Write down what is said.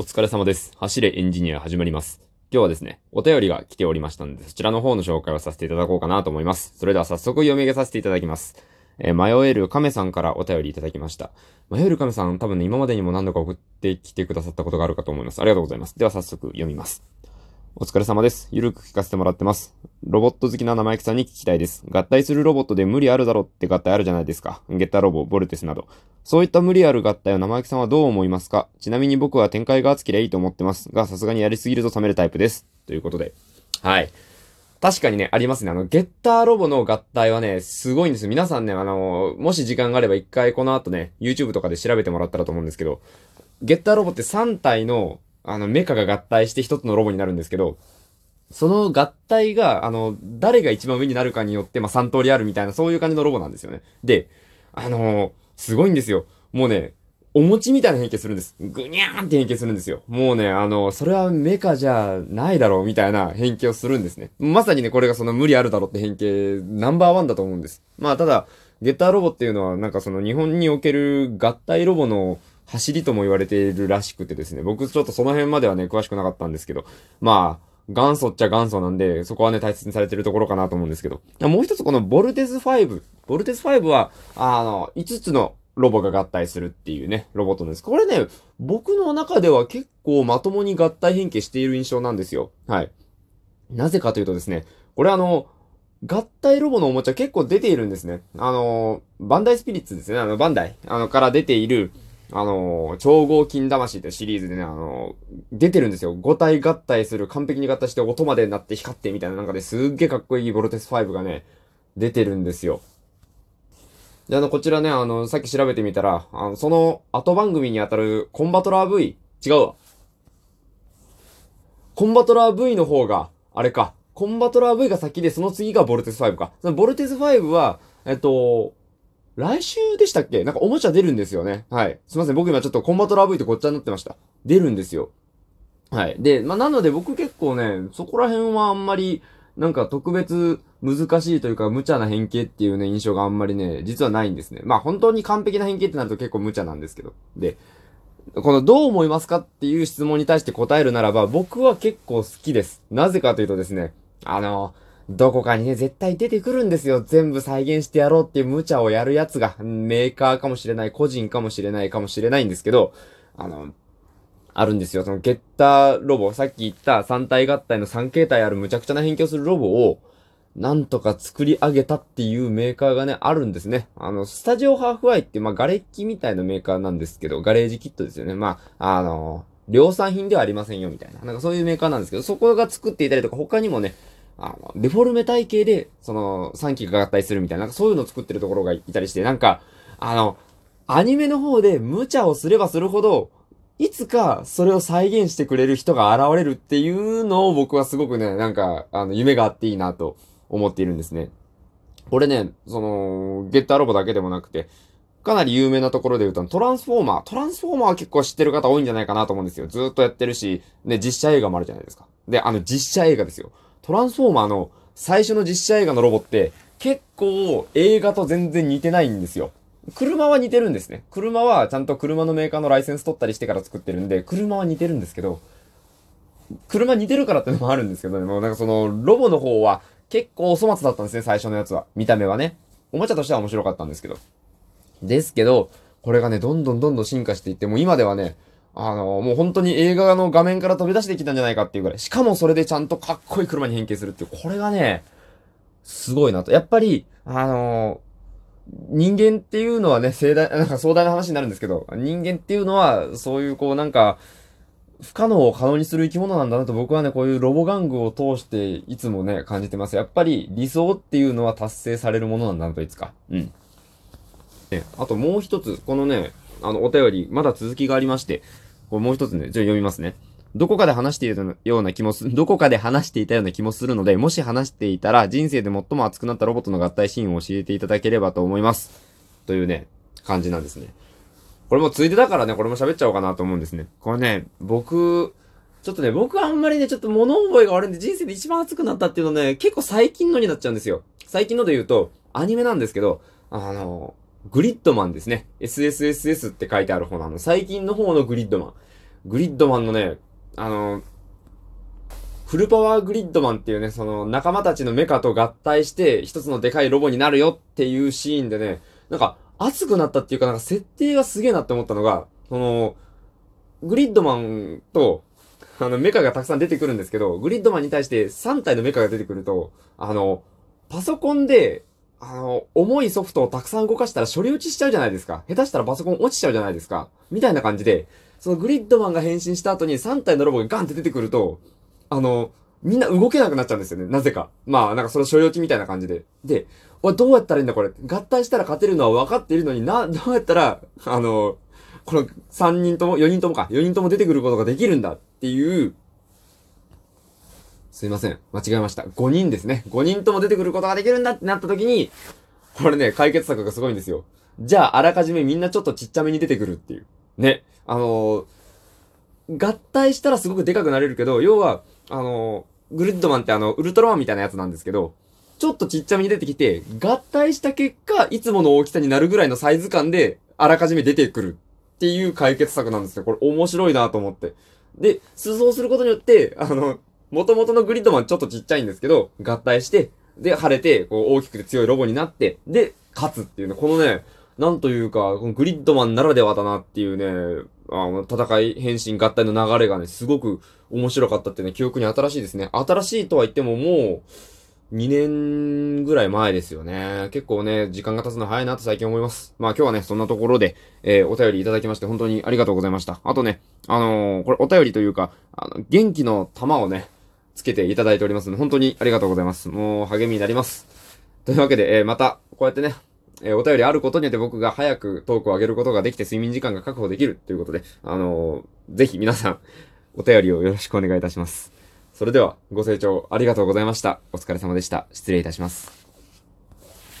お疲れ様です。走れエンジニア始まります。今日はですね、お便りが来ておりましたので、そちらの方の紹介をさせていただこうかなと思います。それでは早速読み上げさせていただきます。えー迷える亀さんからお便りいただきました。迷える亀さん、多分ね、今までにも何度か送ってきてくださったことがあるかと思います。ありがとうございます。では早速読みます。お疲れ様です。ゆるく聞かせてもらってます。ロボット好きな生意気さんに聞きたいです。合体するロボットで無理あるだろって合体あるじゃないですか。ゲッターロボ、ボルテスなど。そういった無理ある合体を生意気さんはどう思いますか？ちなみに僕は展開が厚ければいいと思ってますが、さすがにやりすぎると冷めるタイプです。ということで。はい。確かにね、ありますね。あの、ゲッターロボの合体はね、すごいんですよ。皆さんね、あの、もし時間があれば一回この後ね、YouTube とかで調べてもらったらと思うんですけど、ゲッターロボって3体の、あの、メカが合体して一つのロボになるんですけど、その合体が、あの、誰が一番上になるかによって、まあ、3通りあるみたいな、そういう感じのロボなんですよね。で、あのすごいんですよ。もうね、お餅みたいな変形するんです。ぐにゃーんって変形するんですよ。もうね、あの、それはメカじゃないだろうみたいな変形をするんですね。まさにね、これがその無理あるだろうって変形、ナンバーワンだと思うんです。まあ、ただ、ゲッターロボっていうのは、なんかその日本における合体ロボの走りとも言われているらしくてですね、僕ちょっとその辺まではね、詳しくなかったんですけど、まあ、元祖っちゃ元祖なんで、そこはね、大切にされてるところかなと思うんですけど。もう一つこのボルテス5。ボルテス5は、あの、5つのロボが合体するっていうね、ロボットなんです。これね、僕の中では結構まともに合体変形している印象なんですよ。はい。なぜかというとですね、これあの、合体ロボのおもちゃ結構出ているんですね。あの、バンダイスピリッツですね。あの、バンダイ、あの、から出ている、あの、超合金魂ってシリーズでね、あの、出てるんですよ。5体合体する、完璧に合体して音までなって光ってみたいななんかですっげえかっこいいボルテス5がね、出てるんですよ。で、あの、こちらね、あの、さっき調べてみたら、あの、その後番組にあたるコンバトラー V、違うわ。コンバトラー V の方が、あれか、コンバトラー V が先で、その次がボルテス5か。そのボルテス5は、えっと、来週でしたっけ？なんかおもちゃ出るんですよね。はい。すいません。僕今ちょっとコンバトラー V ってごっちゃになってました。出るんですよ。はい。で、まあ、なので僕結構ね、そこら辺はあんまり、なんか特別難しいというか無茶な変形っていうね、印象があんまりね、実はないんですね。まあ、本当に完璧な変形ってなると結構無茶なんですけど。で、このどう思いますかっていう質問に対して答えるならば、僕は結構好きです。なぜかというとですね、あの、どこかにね、絶対出てくるんですよ。全部再現してやろうっていう無茶をやるやつが、メーカーかもしれない、個人かもしれないかもしれないんですけど、あの、あるんですよ。そのゲッターロボ、さっき言った3体合体の3形態ある無茶苦茶な変形するロボを、なんとか作り上げたっていうメーカーがね、あるんですね。あの、スタジオハーフアイって、まあ、ガレッキみたいなメーカーなんですけど、ガレージキットですよね。まあ、あの、量産品ではありませんよ、みたいな。なんかそういうメーカーなんですけど、そこが作っていたりとか、他にもね、あの、デフォルメ体系で、その、3機が合体するみたいな、なんかそういうのを作ってるところがいたりして、なんか、あの、アニメの方で無茶をすればするほど、いつかそれを再現してくれる人が現れるっていうのを僕はすごくね、なんか、あの、夢があっていいなと思っているんですね。これね、その、ゲッターロボだけでもなくて、かなり有名なところで言うと、トランスフォーマー。トランスフォーマーは結構知ってる方多いんじゃないかなと思うんですよ。ずっとやってるし、で、実写映画もあるじゃないですか。で、あの、実写映画ですよ。トランスフォーマーの最初の実写映画のロボって、結構映画と全然似てないんですよ。車は似てるんですね。車はちゃんと車のメーカーのライセンス取ったりしてから作ってるんで、車は似てるんですけど、車似てるからってのもあるんですけどね、もうなんかその、ロボの方は結構お粗末だったんですね、最初のやつは。見た目はね。おもちゃとしては面白かったんですけど。ですけど、これがね、どんどんどんどん進化していって、もう今ではね、あの、もう本当に映画の画面から飛び出してきたんじゃないかっていうぐらい。しかもそれでちゃんとかっこいい車に変形するっていう、これがね、すごいなと。やっぱり、あの人間っていうのはね、盛大、なんか壮大な話になるんですけど、人間っていうのは、そういうこうなんか、不可能を可能にする生き物なんだなと僕はね、こういうロボ玩具を通していつもね、感じてます。やっぱり理想っていうのは達成されるものなんだなといつか。うん。ね、あともう一つ、このね、あの、お便り、まだ続きがありまして、これもう一つね、じゃあ読みますね。どこかで話していたような気もす、どこかで話していたような気もするので、もし話していたら、人生で最も熱くなったロボットの合体シーンを教えていただければと思います。というね、感じなんですね。これもついでだからね、これも喋っちゃおうかなと思うんですね。これね、僕、ちょっとね、僕あんまりね、ちょっと物覚えが悪いんで、人生で一番熱くなったっていうのね、結構最近のになっちゃうんですよ。最近ので言うと、アニメなんですけど、あの、グリッドマンですね。SSSS って書いてある方のあの、最近の方のグリッドマン。グリッドマンのね、あの、フルパワーグリッドマンっていうね、その仲間たちのメカと合体して一つのでかいロボになるよっていうシーンでね、なんか熱くなったっていうかなんか設定がすげえなって思ったのが、その、グリッドマンと、あの、メカがたくさん出てくるんですけど、グリッドマンに対して3体のメカが出てくると、あの、パソコンで、あの、重いソフトをたくさん動かしたら処理落ちしちゃうじゃないですか。下手したらパソコン落ちちゃうじゃないですか。みたいな感じで、そのグリッドマンが変身した後に3体のロボがガンって出てくると、あの、みんな動けなくなっちゃうんですよね。なぜか。まあ、なんかその所領地みたいな感じで。で、おい、どうやったらいいんだこれ。合体したら勝てるのは分かっているのにな、どうやったら、あの、この3人とも、4人ともか、4人とも出てくることができるんだっていう、すいません。間違えました。5人ですね。5人とも出てくることができるんだってなった時に、これね、解決策がすごいんですよ。じゃあ、あらかじめみんなちょっとちっちゃめに出てくるっていう。ね。あのー、合体したらすごくでかくなれるけど、要は、あの、グリッドマンってあの、ウルトラマンみたいなやつなんですけど、ちょっとちっちゃめに出てきて、合体した結果、いつもの大きさになるぐらいのサイズ感で、あらかじめ出てくるっていう解決策なんですよ。これ面白いなと思って。で、出走することによって、あの、元々のグリッドマンちょっとちっちゃいんですけど、合体して、で、晴れて、こう、大きくて強いロボになって、で、勝つっていうね、このね、なんというか、このグリッドマンならではだなっていうね、あの、戦い、変身、合体の流れがね、すごく面白かったってね、記憶に新しいですね。新しいとは言ってももう、2年ぐらい前ですよね。結構ね、時間が経つの早いなと最近思います。まあ今日はね、そんなところで、えー、お便りいただきまして本当にありがとうございました。あとね、あのー、これお便りというか、あの、元気の玉をね、つけていただいておりますので、本当にありがとうございます。もう励みになります。というわけで、えー、また、こうやってね、えー、お便りあることによって僕が早くトークを上げることができて睡眠時間が確保できるということで、あのー、ぜひ皆さん、お便りをよろしくお願いいたします。それでは、ご清聴ありがとうございました。お疲れ様でした。失礼いたします。